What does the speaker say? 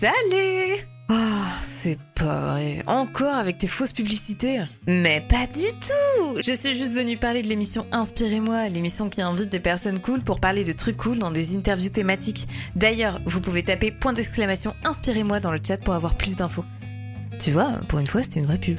Salut Ah, c'est pas vrai. Encore avec tes fausses publicités Mais pas du tout Je suis juste venue parler de l'émission Inspirez-moi, l'émission qui invite des personnes cool pour parler de trucs cool dans des interviews thématiques. D'ailleurs, vous pouvez taper point d'exclamation Inspirez-moi dans le chat pour avoir plus d'infos. Tu vois, pour une fois, c'était une vraie pub.